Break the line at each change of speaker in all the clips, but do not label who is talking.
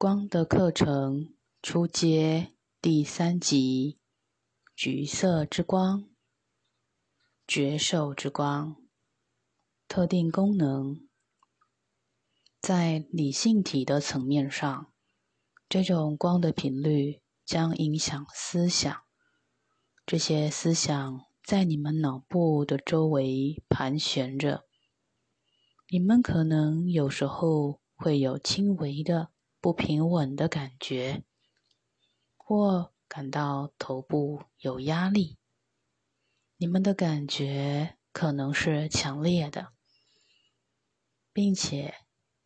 光的课程初阶第三集：橘色之光、觉受之光。特定功能，在理性体的层面上，这种光的频率将影响思想。这些思想在你们脑部的周围盘旋着。你们可能有时候会有轻微的不平稳的感觉，或感到头部有压力。你们的感觉可能是强烈的。并且，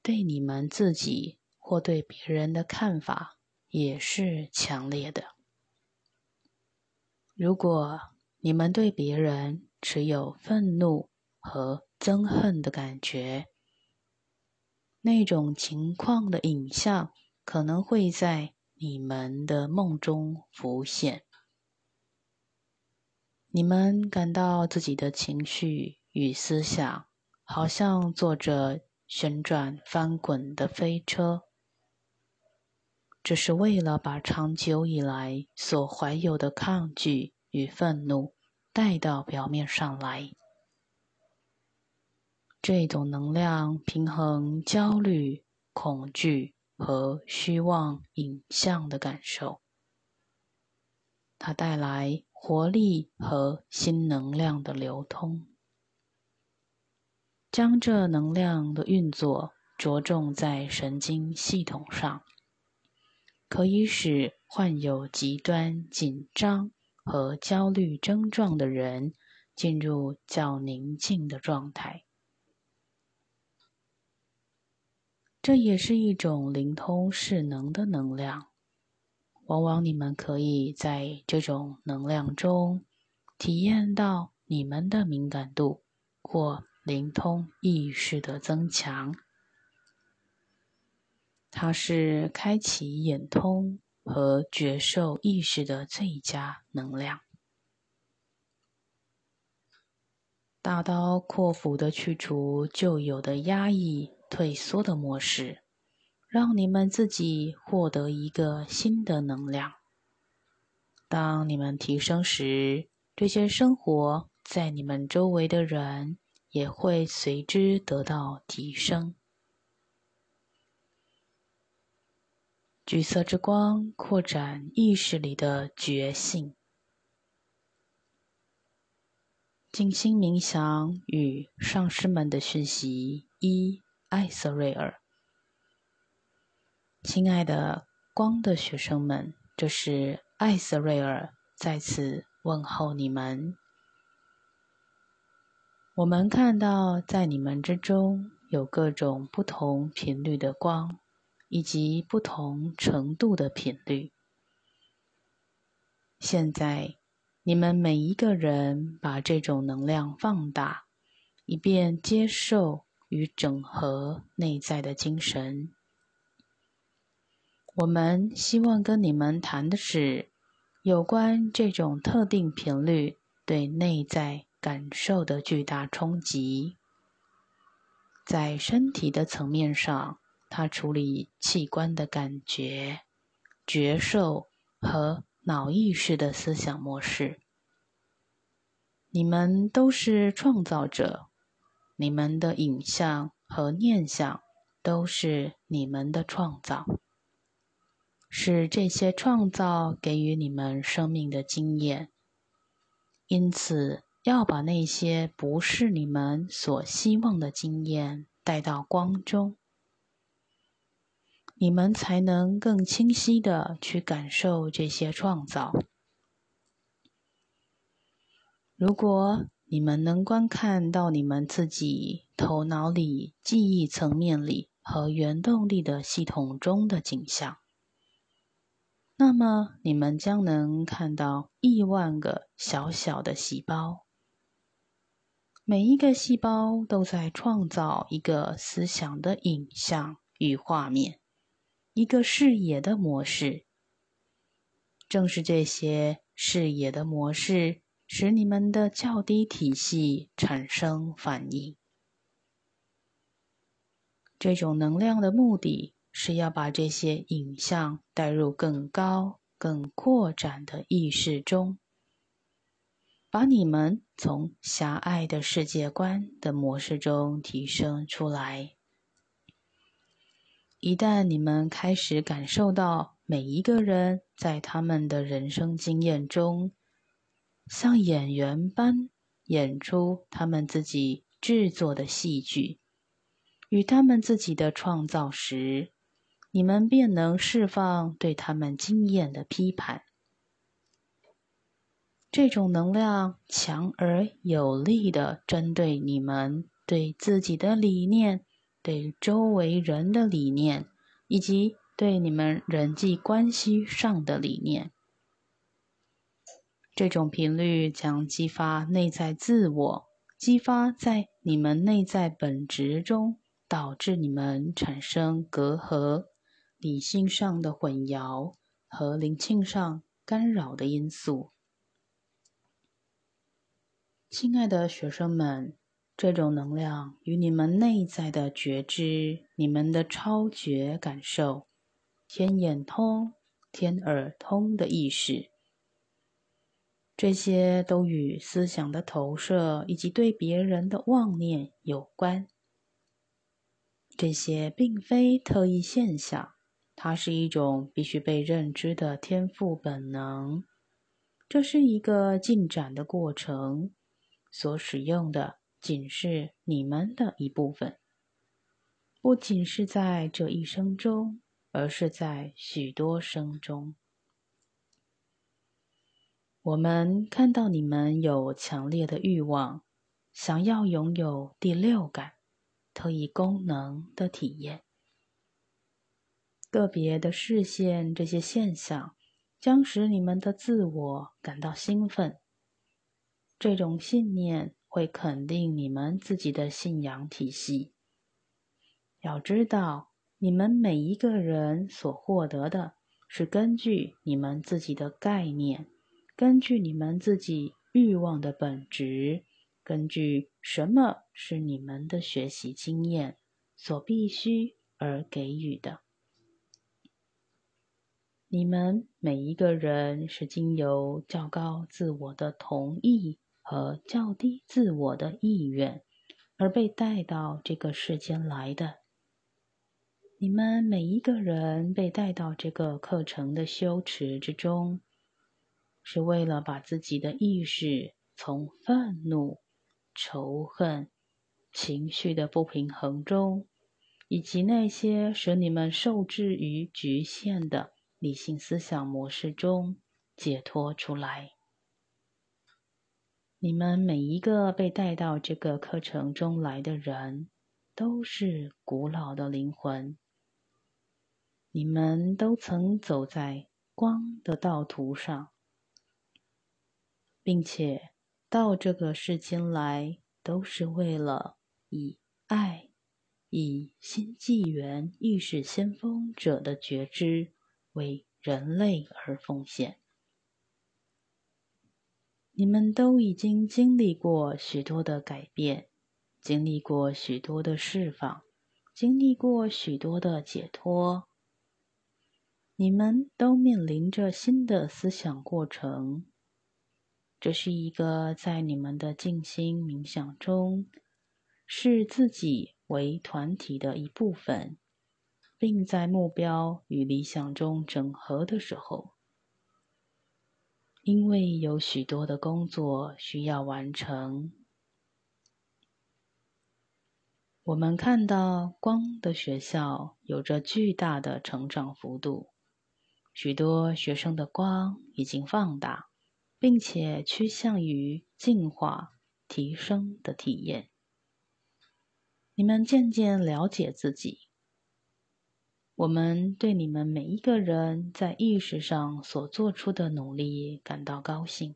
对你们自己或对别人的看法也是强烈的。如果你们对别人持有愤怒和憎恨的感觉，那种情况的影像可能会在你们的梦中浮现。你们感到自己的情绪与思想。好像坐着旋转翻滚的飞车，这是为了把长久以来所怀有的抗拒与愤怒带到表面上来。这种能量平衡焦虑、恐惧和虚妄影像的感受，它带来活力和新能量的流通。将这能量的运作着重在神经系统上，可以使患有极端紧张和焦虑症状的人进入较宁静的状态。这也是一种灵通势能的能量。往往你们可以在这种能量中体验到你们的敏感度或。灵通意识的增强，它是开启眼通和觉受意识的最佳能量。大刀阔斧的去除旧有的压抑、退缩的模式，让你们自己获得一个新的能量。当你们提升时，这些生活在你们周围的人。也会随之得到提升。橘色之光扩展意识里的觉性。静心冥想与上师们的讯息一，艾瑟瑞尔。亲爱的光的学生们，这是艾瑟瑞尔在此问候你们。我们看到，在你们之中有各种不同频率的光，以及不同程度的频率。现在，你们每一个人把这种能量放大，以便接受与整合内在的精神。我们希望跟你们谈的是有关这种特定频率对内在。感受的巨大冲击，在身体的层面上，它处理器官的感觉、觉受和脑意识的思想模式。你们都是创造者，你们的影像和念想都是你们的创造，是这些创造给予你们生命的经验。因此。要把那些不是你们所希望的经验带到光中，你们才能更清晰的去感受这些创造。如果你们能观看到你们自己头脑里记忆层面里和原动力的系统中的景象，那么你们将能看到亿万个小小的细胞。每一个细胞都在创造一个思想的影像与画面，一个视野的模式。正是这些视野的模式，使你们的较低体系产生反应。这种能量的目的是要把这些影像带入更高、更扩展的意识中，把你们从狭隘的世界观的模式中提升出来。一旦你们开始感受到每一个人在他们的人生经验中，像演员般演出他们自己制作的戏剧，与他们自己的创造时，你们便能释放对他们经验的批判。这种能量强而有力的针对你们对自己的理念。对周围人的理念，以及对你们人际关系上的理念，这种频率将激发内在自我，激发在你们内在本质中，导致你们产生隔阂、理性上的混淆和灵性上干扰的因素。亲爱的学生们。这种能量与你们内在的觉知、你们的超觉感受、天眼通、天耳通的意识，这些都与思想的投射以及对别人的妄念有关。这些并非特异现象，它是一种必须被认知的天赋本能。这是一个进展的过程，所使用的。仅是你们的一部分，不仅是在这一生中，而是在许多生中。我们看到你们有强烈的欲望，想要拥有第六感、特异功能的体验。个别的视线，这些现象将使你们的自我感到兴奋。这种信念。会肯定你们自己的信仰体系。要知道，你们每一个人所获得的是根据你们自己的概念，根据你们自己欲望的本质，根据什么是你们的学习经验所必须而给予的。你们每一个人是经由较高自我的同意。和较低自我的意愿而被带到这个世间来的。你们每一个人被带到这个课程的修持之中，是为了把自己的意识从愤怒、仇恨、情绪的不平衡中，以及那些使你们受制于局限的理性思想模式中解脱出来。你们每一个被带到这个课程中来的人，都是古老的灵魂。你们都曾走在光的道途上，并且到这个世间来，都是为了以爱、以新纪元意识先锋者的觉知为人类而奉献。你们都已经经历过许多的改变，经历过许多的释放，经历过许多的解脱。你们都面临着新的思想过程。这是一个在你们的静心冥想中，视自己为团体的一部分，并在目标与理想中整合的时候。因为有许多的工作需要完成，我们看到光的学校有着巨大的成长幅度。许多学生的光已经放大，并且趋向于进化、提升的体验。你们渐渐了解自己。我们对你们每一个人在意识上所做出的努力感到高兴，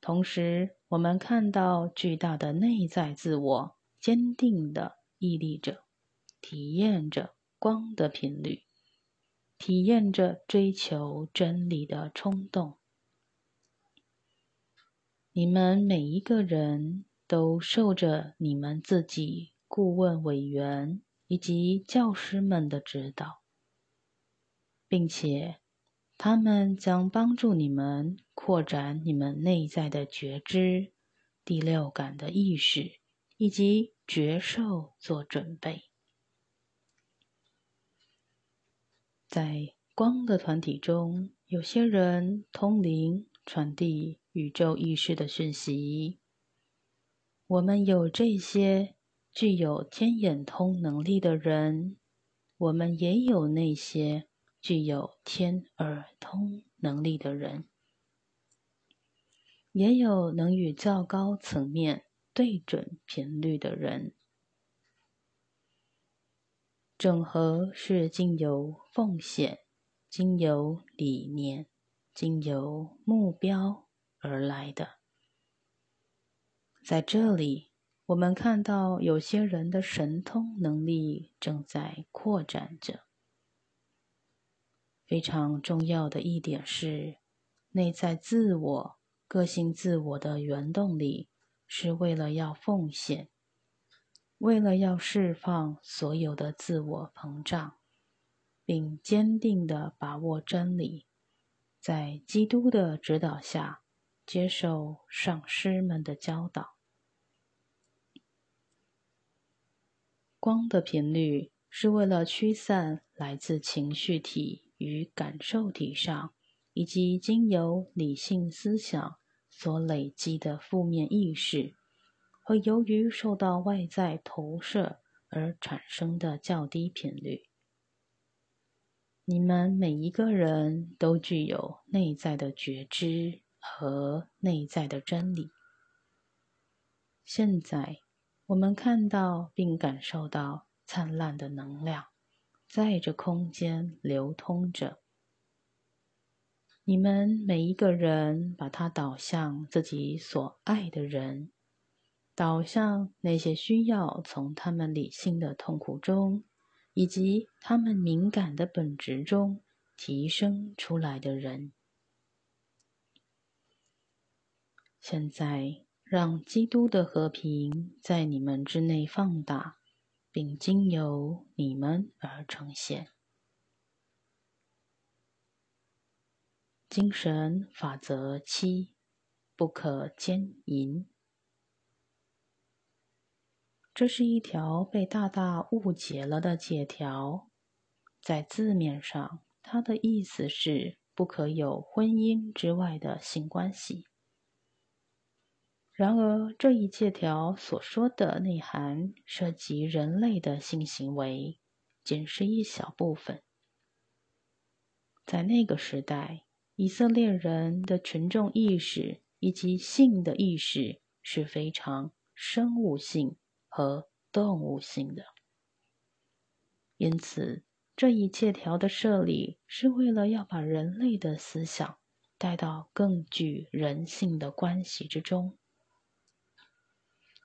同时，我们看到巨大的内在自我坚定的屹立着，体验着光的频率，体验着追求真理的冲动。你们每一个人都受着你们自己顾问委员。以及教师们的指导，并且他们将帮助你们扩展你们内在的觉知、第六感的意识以及觉受做准备。在光的团体中，有些人通灵，传递宇宙意识的讯息。我们有这些具有天眼通能力的人，我们也有那些具有天耳通能力的人，也有能与较高层面对准频率的人。整合是经由奉献、经由理念、经由目标而来的。在这里，我们看到有些人的神通能力正在扩展着。非常重要的一点是，内在自我、个性自我的原动力是为了要奉献。为了要释放所有的自我膨胀，并坚定的把握真理，在基督的指导下接受上师们的教导。光的频率是为了驱散来自情绪体与感受体上，以及经由理性思想所累积的负面意识。和由于受到外在投射而产生的较低频率，你们每一个人都具有内在的觉知和内在的真理。现在，我们看到并感受到灿烂的能量在这空间流通着。你们每一个人把它导向自己所爱的人。导向那些需要从他们理性的痛苦中，以及他们敏感的本质中提升出来的人。现在，让基督的和平在你们之内放大，并经由你们而呈现。精神法则七：不可奸淫。这是一条被大大误解了的借条，在字面上，它的意思是不可有婚姻之外的性关系。然而，这一借条所说的内涵涉及人类的性行为，仅是一小部分。在那个时代，以色列人的群众意识以及性的意识是非常生物性。和动物性的，因此这一借条的设立是为了要把人类的思想带到更具人性的关系之中，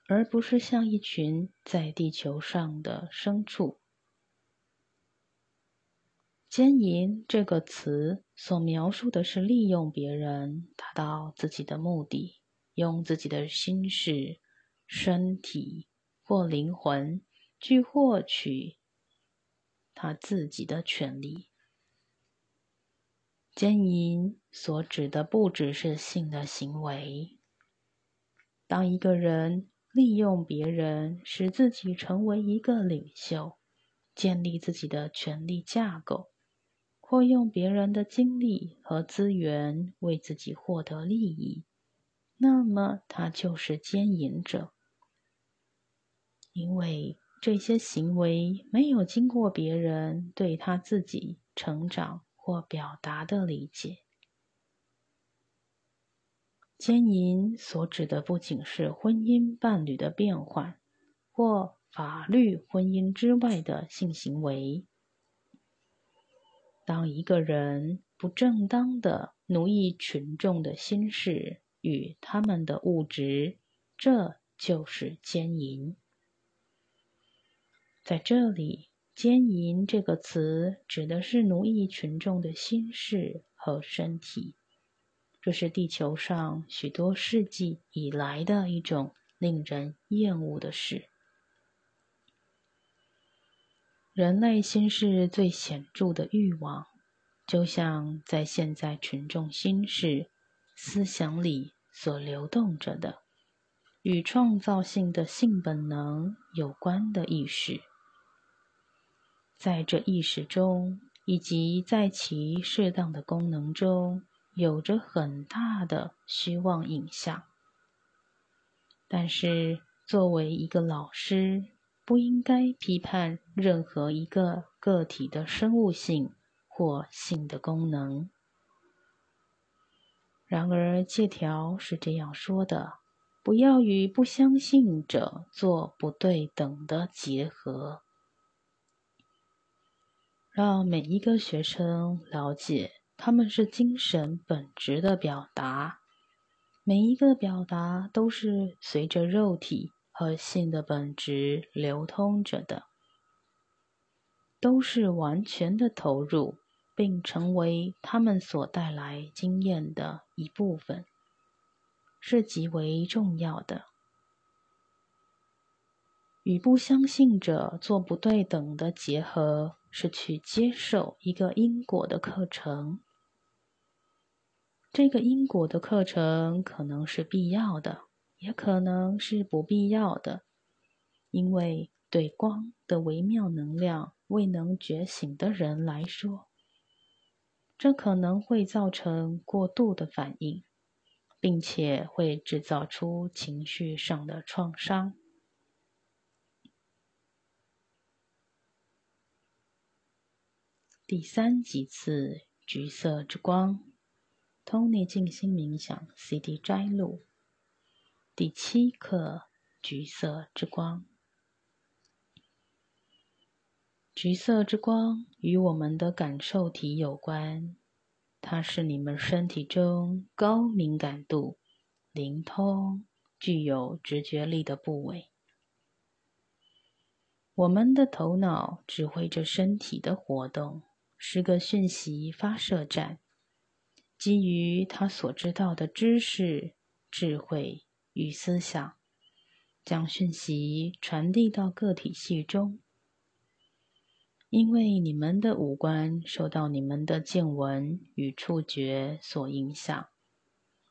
而不是像一群在地球上的牲畜。奸淫这个词所描述的是利用别人达到自己的目的，用自己的心事、身体。或灵魂去获取他自己的权利。奸淫所指的不只是性的行为。当一个人利用别人，使自己成为一个领袖，建立自己的权力架构，或用别人的精力和资源为自己获得利益，那么他就是奸淫者。因为这些行为没有经过别人对他自己成长或表达的理解。奸淫所指的不仅是婚姻伴侣的变换，或法律婚姻之外的性行为。当一个人不正当的奴役群众的心事与他们的物质，这就是奸淫。在这里，“奸淫”这个词指的是奴役群众的心事和身体。这是地球上许多世纪以来的一种令人厌恶的事。人类心事最显著的欲望，就像在现在群众心事思想里所流动着的，与创造性的性本能有关的意识。在这意识中，以及在其适当的功能中，有着很大的虚妄影像。但是，作为一个老师，不应该批判任何一个个体的生物性或性的功能。然而，借条是这样说的：不要与不相信者做不对等的结合。让每一个学生了解，他们是精神本质的表达，每一个表达都是随着肉体。和性的本质流通着的，都是完全的投入，并成为他们所带来经验的一部分，是极为重要的。与不相信者做不对等的结合，是去接受一个因果的课程。这个因果的课程可能是必要的。也可能是不必要的，因为对光的微妙能量未能觉醒的人来说，这可能会造成过度的反应，并且会制造出情绪上的创伤。第三几次橘色之光，Tony 静心冥想 CD 摘录。第七课：橘色之光。橘色之光与我们的感受体有关，它是你们身体中高敏感度、灵通、具有直觉力的部位。我们的头脑指挥着身体的活动，是个讯息发射站，基于他所知道的知识、智慧。与思想将讯息传递到个体系中，因为你们的五官受到你们的见闻与触觉所影响，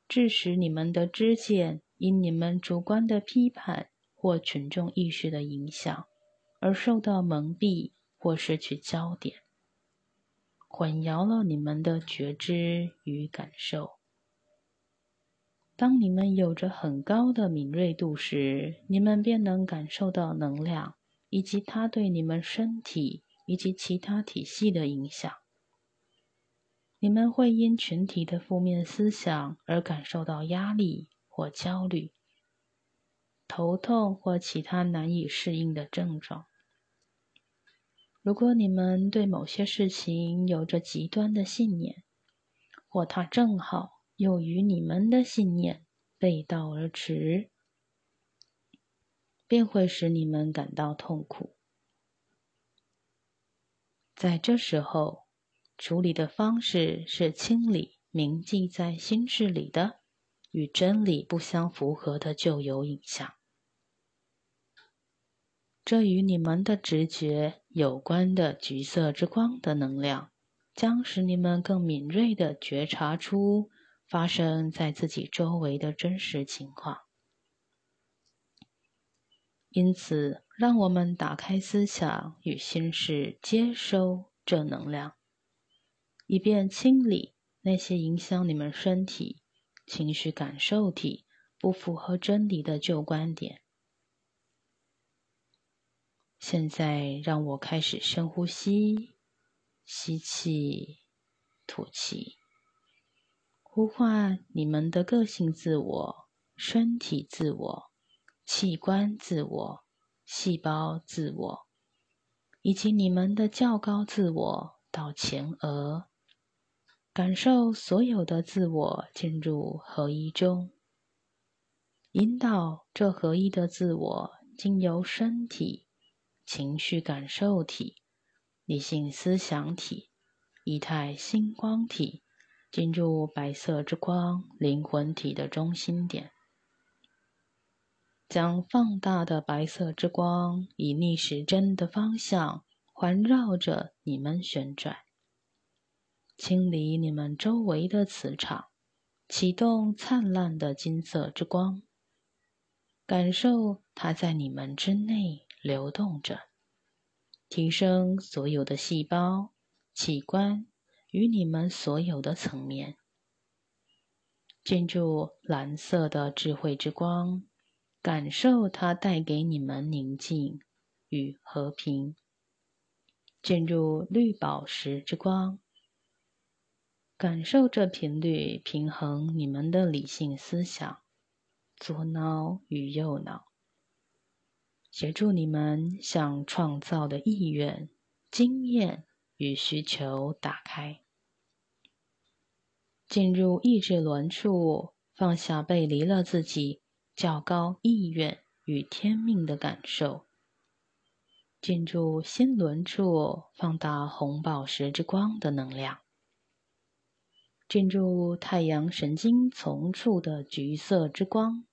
致使你们的知见因你们主观的批判或群众意识的影响而受到蒙蔽或失去焦点，混淆了你们的觉知与感受。当你们有着很高的敏锐度时，你们便能感受到能量以及它对你们身体以及其他体系的影响。你们会因群体的负面思想而感受到压力或焦虑、头痛或其他难以适应的症状。如果你们对某些事情有着极端的信念，或它正好。又与你们的信念背道而驰，便会使你们感到痛苦。在这时候，处理的方式是清理铭记在心智里的与真理不相符合的旧有影像。这与你们的直觉有关的橘色之光的能量，将使你们更敏锐地觉察出。发生在自己周围的真实情况，因此，让我们打开思想与心事，接收正能量，以便清理那些影响你们身体、情绪、感受体不符合真理的旧观点。现在，让我开始深呼吸，吸气，吐气。呼唤你们的个性自我、身体自我、器官自我、细胞自我，以及你们的较高自我到前额，感受所有的自我进入合一中，引导这合一的自我经由身体、情绪感受体、理性思想体、仪态星光体。进入白色之光灵魂体的中心点，将放大的白色之光以逆时针的方向环绕着你们旋转，清理你们周围的磁场，启动灿烂的金色之光，感受它在你们之内流动着，提升所有的细胞、器官与你们所有的层面。进入蓝色的智慧之光，感受它带给你们宁静与和平。进入绿宝石之光，感受这频率平衡你们的理性思想，左脑与右脑，协助你们向创造的意愿、经验与需求打开。进入意志轮处，放下背离了自己较高意愿与天命的感受。进入心轮处，放大红宝石之光的能量；进入太阳神经丛处的橘色之光。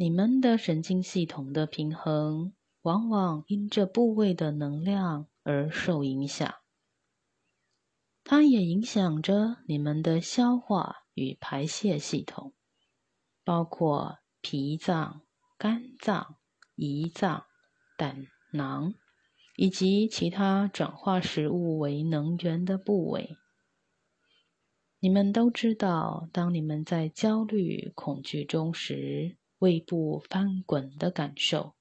你们的神经系统的平衡，往往因这部位的能量而受影响。它也影响着你们的消化与排泄系统，包括脾脏、肝脏、胰脏。胆囊以及其他转化食物为能源的部位，你们都知道，当你们在焦虑、恐惧中时，胃部翻滚的感受，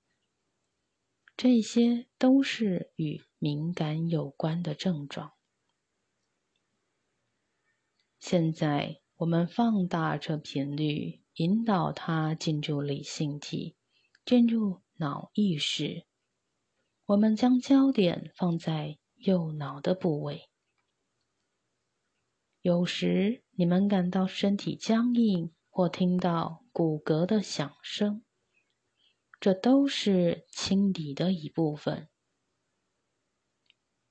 这些都是与敏感有关的症状。现在，我们放大这频率，引导它进入理性体，进入脑意识。我们将焦点放在右脑的部位。有时你们感到身体僵硬，或听到骨骼的响声，这都是清理的一部分。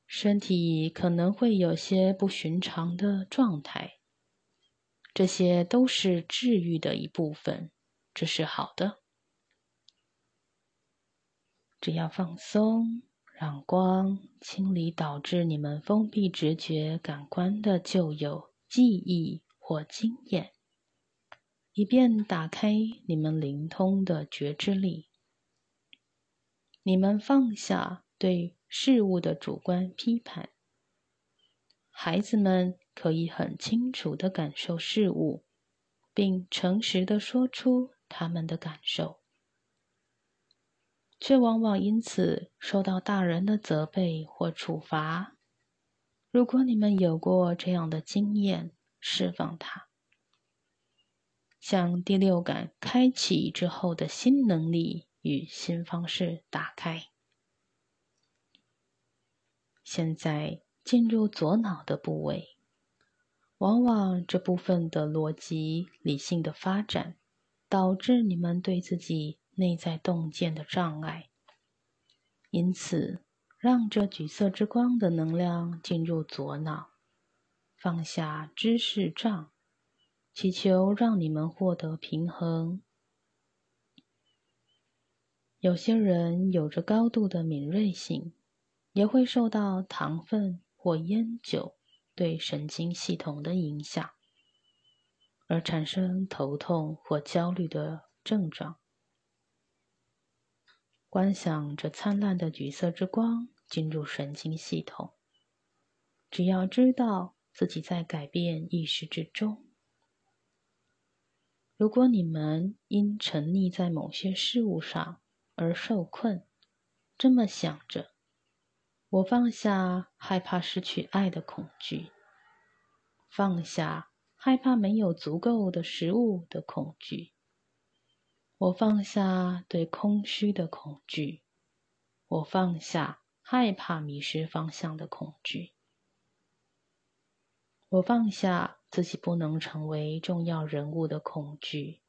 身体可能会有些不寻常的状态，这些都是治愈的一部分，这是好的。只要放松，让光清理导致你们封闭直觉感官的旧有记忆或经验，以便打开你们灵通的觉知力。你们放下对事物的主观批判。孩子们可以很清楚的感受事物，并诚实的说出他们的感受。却往往因此受到大人的责备或处罚。如果你们有过这样的经验，释放它，向第六感开启之后的新能力与新方式打开。现在进入左脑的部位，往往这部分的逻辑理性的发展，导致你们对自己。内在洞见的障碍，因此让这橘色之光的能量进入左脑，放下知识障，祈求让你们获得平衡。有些人有着高度的敏锐性，也会受到糖分或烟酒对神经系统的影响，而产生头痛或焦虑的症状。观想着灿烂的橘色之光进入神经系统。只要知道自己在改变意识之中。如果你们因沉溺在某些事物上而受困，这么想着：我放下害怕失去爱的恐惧，放下害怕没有足够的食物的恐惧。我放下对空虚的恐惧，我放下害怕迷失方向的恐惧，我放下自己不能成为重要人物的恐惧，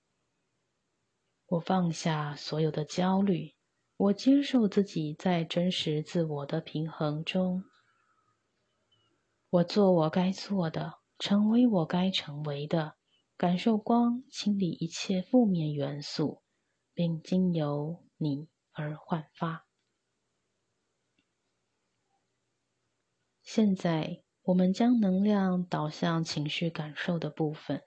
我放下所有的焦虑，我接受自己在真实自我的平衡中，我做我该做的，成为我该成为的。感受光清理一切负面元素，并经由你而焕发。现在，我们将能量导向情绪感受的部分，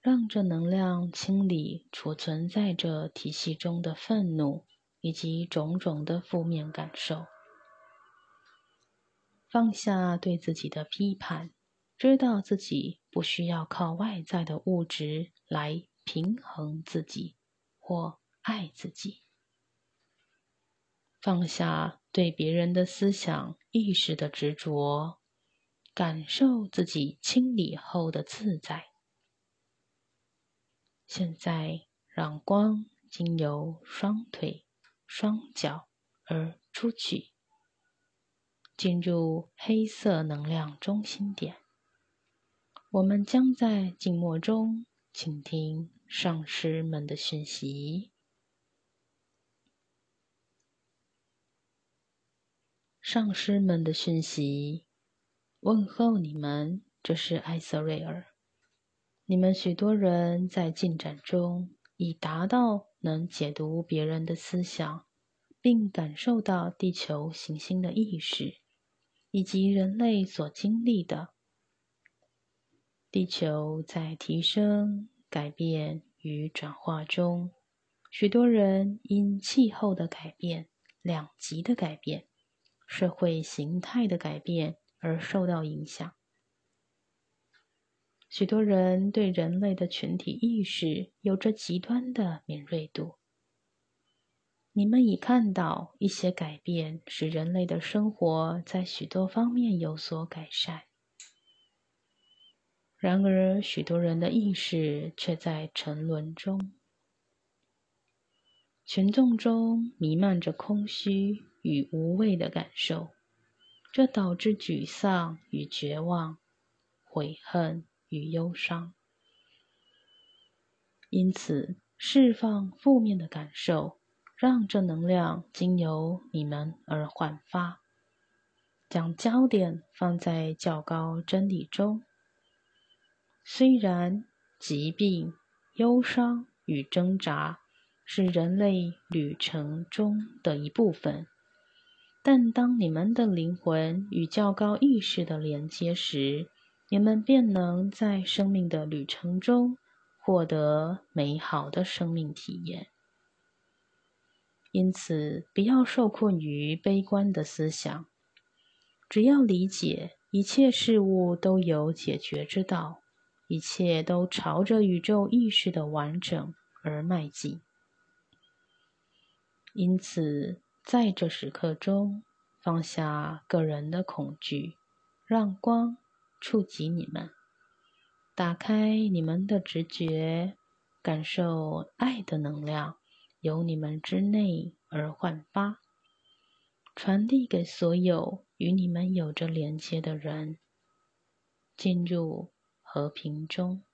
让这能量清理储存在这体系中的愤怒以及种种的负面感受。放下对自己的批判，知道自己不需要靠外在的物质来平衡自己或爱自己。放下对别人的思想意识的执着，感受自己清理后的自在。现在，让光经由双腿、双脚而出去。进入黑色能量中心点，我们将在静默中倾听上师们的讯息。上师们的讯息，问候你们，这是艾瑟瑞尔。你们许多人在进展中已达到能解读别人的思想，并感受到地球行星的意识。以及人类所经历的，地球在提升、改变与转化中，许多人因气候的改变、两极的改变、社会形态的改变而受到影响。许多人对人类的群体意识有着极端的敏锐度。你们已看到一些改变，使人类的生活在许多方面有所改善。然而，许多人的意识却在沉沦中，群众中弥漫着空虚与无谓的感受，这导致沮丧与绝望、悔恨与忧伤。因此，释放负面的感受。让正能量经由你们而焕发，将焦点放在较高真理中。虽然疾病、忧伤与挣扎是人类旅程中的一部分，但当你们的灵魂与较高意识的连接时，你们便能在生命的旅程中获得美好的生命体验。因此，不要受困于悲观的思想。只要理解一切事物都有解决之道，一切都朝着宇宙意识的完整而迈进。因此，在这时刻中，放下个人的恐惧，让光触及你们，打开你们的直觉，感受爱的能量。由你们之内而焕发，传递给所有与你们有着连接的人，进入和平中。